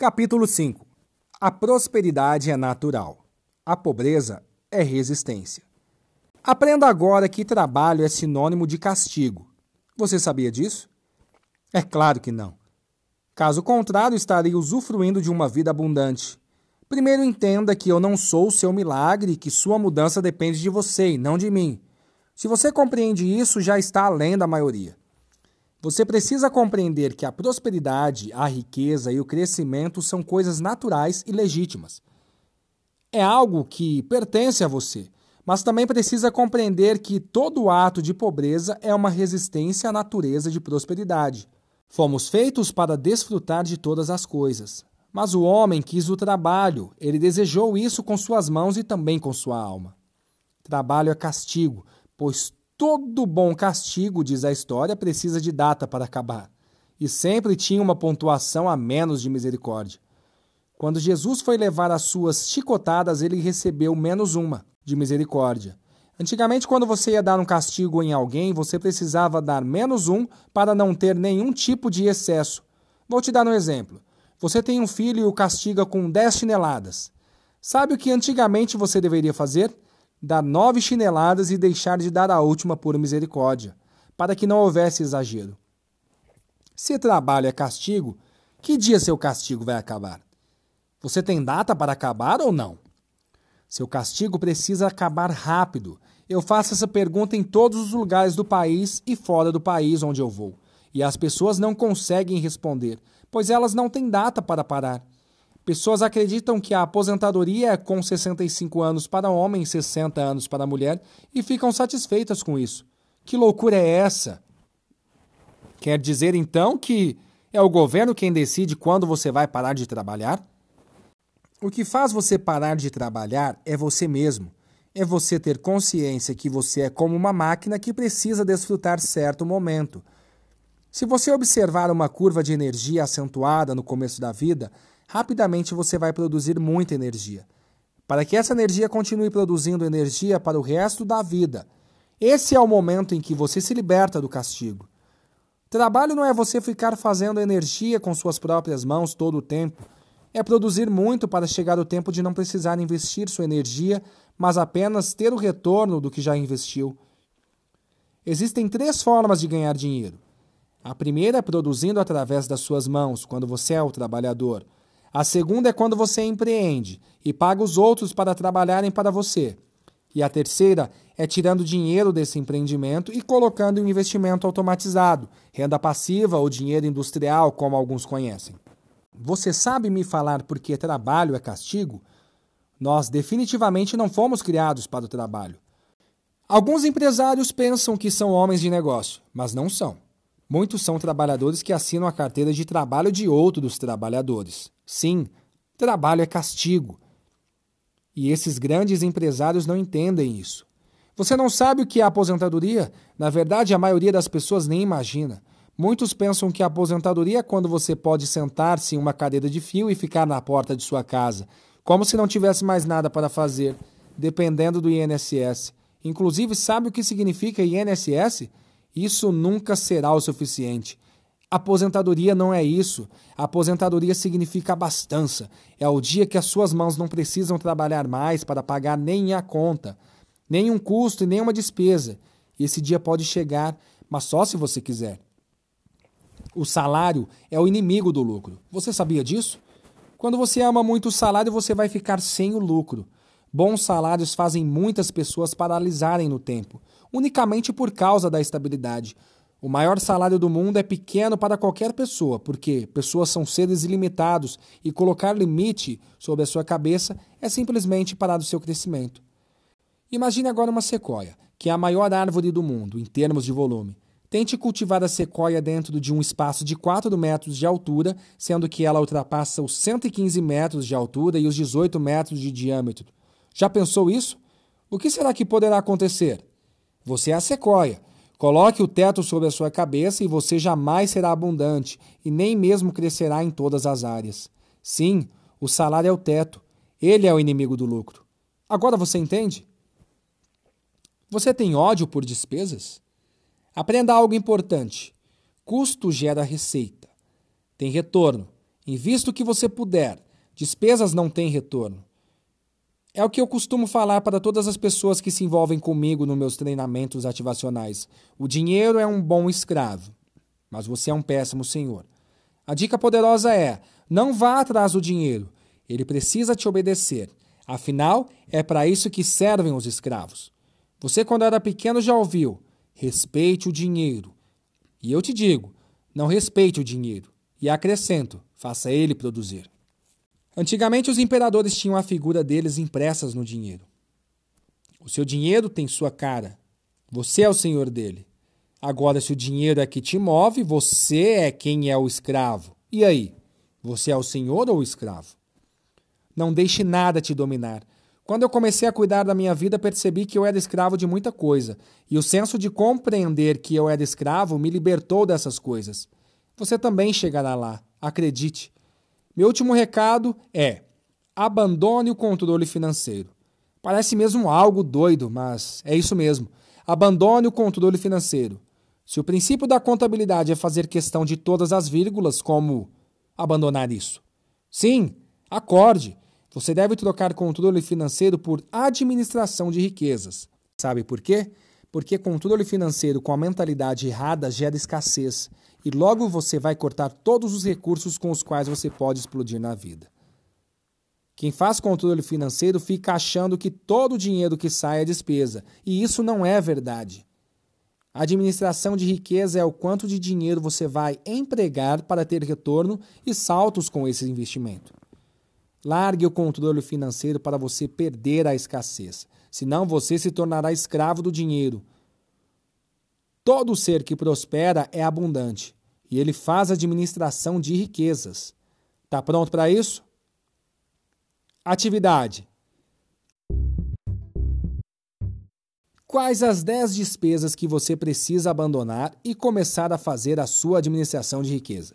Capítulo 5 A prosperidade é natural, a pobreza é resistência. Aprenda agora que trabalho é sinônimo de castigo. Você sabia disso? É claro que não. Caso contrário, estaria usufruindo de uma vida abundante. Primeiro entenda que eu não sou o seu milagre e que sua mudança depende de você e não de mim. Se você compreende isso, já está além da maioria. Você precisa compreender que a prosperidade, a riqueza e o crescimento são coisas naturais e legítimas. É algo que pertence a você, mas também precisa compreender que todo ato de pobreza é uma resistência à natureza de prosperidade. Fomos feitos para desfrutar de todas as coisas. Mas o homem quis o trabalho, ele desejou isso com suas mãos e também com sua alma. Trabalho é castigo, pois todo bom castigo, diz a história, precisa de data para acabar. E sempre tinha uma pontuação a menos de misericórdia. Quando Jesus foi levar as suas chicotadas, ele recebeu menos uma de misericórdia. Antigamente, quando você ia dar um castigo em alguém, você precisava dar menos um para não ter nenhum tipo de excesso. Vou te dar um exemplo. Você tem um filho e o castiga com 10 chineladas. Sabe o que antigamente você deveria fazer? Dar nove chineladas e deixar de dar a última por misericórdia, para que não houvesse exagero. Se trabalho é castigo, que dia seu castigo vai acabar? Você tem data para acabar ou não? Seu castigo precisa acabar rápido eu faço essa pergunta em todos os lugares do país e fora do país onde eu vou. E as pessoas não conseguem responder, pois elas não têm data para parar. Pessoas acreditam que a aposentadoria é com 65 anos para homem e 60 anos para mulher e ficam satisfeitas com isso. Que loucura é essa? Quer dizer então que é o governo quem decide quando você vai parar de trabalhar? O que faz você parar de trabalhar é você mesmo é você ter consciência que você é como uma máquina que precisa desfrutar certo momento. Se você observar uma curva de energia acentuada no começo da vida, rapidamente você vai produzir muita energia. Para que essa energia continue produzindo energia para o resto da vida. Esse é o momento em que você se liberta do castigo. Trabalho não é você ficar fazendo energia com suas próprias mãos todo o tempo. É produzir muito para chegar o tempo de não precisar investir sua energia mas apenas ter o retorno do que já investiu. Existem três formas de ganhar dinheiro. A primeira é produzindo através das suas mãos, quando você é o trabalhador. A segunda é quando você empreende e paga os outros para trabalharem para você. E a terceira é tirando dinheiro desse empreendimento e colocando em um investimento automatizado, renda passiva ou dinheiro industrial, como alguns conhecem. Você sabe me falar por que trabalho é castigo? Nós definitivamente não fomos criados para o trabalho. Alguns empresários pensam que são homens de negócio, mas não são. Muitos são trabalhadores que assinam a carteira de trabalho de outro dos trabalhadores. Sim, trabalho é castigo. E esses grandes empresários não entendem isso. Você não sabe o que é aposentadoria? Na verdade, a maioria das pessoas nem imagina. Muitos pensam que a aposentadoria é quando você pode sentar-se em uma cadeira de fio e ficar na porta de sua casa como se não tivesse mais nada para fazer, dependendo do INSS. Inclusive, sabe o que significa INSS? Isso nunca será o suficiente. Aposentadoria não é isso. Aposentadoria significa abastança. É o dia que as suas mãos não precisam trabalhar mais para pagar nem a conta, nem um custo e nem uma despesa. Esse dia pode chegar, mas só se você quiser. O salário é o inimigo do lucro. Você sabia disso? Quando você ama muito o salário, você vai ficar sem o lucro. Bons salários fazem muitas pessoas paralisarem no tempo, unicamente por causa da estabilidade. O maior salário do mundo é pequeno para qualquer pessoa, porque pessoas são seres ilimitados e colocar limite sobre a sua cabeça é simplesmente parar o seu crescimento. Imagine agora uma sequoia, que é a maior árvore do mundo em termos de volume. Tente cultivar a sequoia dentro de um espaço de 4 metros de altura, sendo que ela ultrapassa os 115 metros de altura e os 18 metros de diâmetro. Já pensou isso? O que será que poderá acontecer? Você é a sequoia. Coloque o teto sobre a sua cabeça e você jamais será abundante e nem mesmo crescerá em todas as áreas. Sim, o salário é o teto. Ele é o inimigo do lucro. Agora você entende? Você tem ódio por despesas? Aprenda algo importante. Custo gera receita. Tem retorno. Invista o que você puder. Despesas não têm retorno. É o que eu costumo falar para todas as pessoas que se envolvem comigo nos meus treinamentos ativacionais. O dinheiro é um bom escravo, mas você é um péssimo senhor. A dica poderosa é: não vá atrás do dinheiro. Ele precisa te obedecer. Afinal, é para isso que servem os escravos. Você, quando era pequeno, já ouviu: respeite o dinheiro. E eu te digo: não respeite o dinheiro. E acrescento: faça ele produzir. Antigamente, os imperadores tinham a figura deles impressas no dinheiro. O seu dinheiro tem sua cara. Você é o senhor dele. Agora, se o dinheiro é que te move, você é quem é o escravo. E aí? Você é o senhor ou o escravo? Não deixe nada te dominar. Quando eu comecei a cuidar da minha vida, percebi que eu era escravo de muita coisa, e o senso de compreender que eu era escravo me libertou dessas coisas. Você também chegará lá, acredite. Meu último recado é: abandone o controle financeiro. Parece mesmo algo doido, mas é isso mesmo. Abandone o controle financeiro. Se o princípio da contabilidade é fazer questão de todas as vírgulas, como abandonar isso? Sim, acorde. Você deve trocar controle financeiro por administração de riquezas. Sabe por quê? Porque controle financeiro com a mentalidade errada gera escassez e logo você vai cortar todos os recursos com os quais você pode explodir na vida. Quem faz controle financeiro fica achando que todo o dinheiro que sai é despesa, e isso não é verdade. Administração de riqueza é o quanto de dinheiro você vai empregar para ter retorno e saltos com esse investimento. Largue o controle financeiro para você perder a escassez, senão você se tornará escravo do dinheiro Todo ser que prospera é abundante e ele faz administração de riquezas. Está pronto para isso? Atividade. Quais as 10 despesas que você precisa abandonar e começar a fazer a sua administração de riqueza?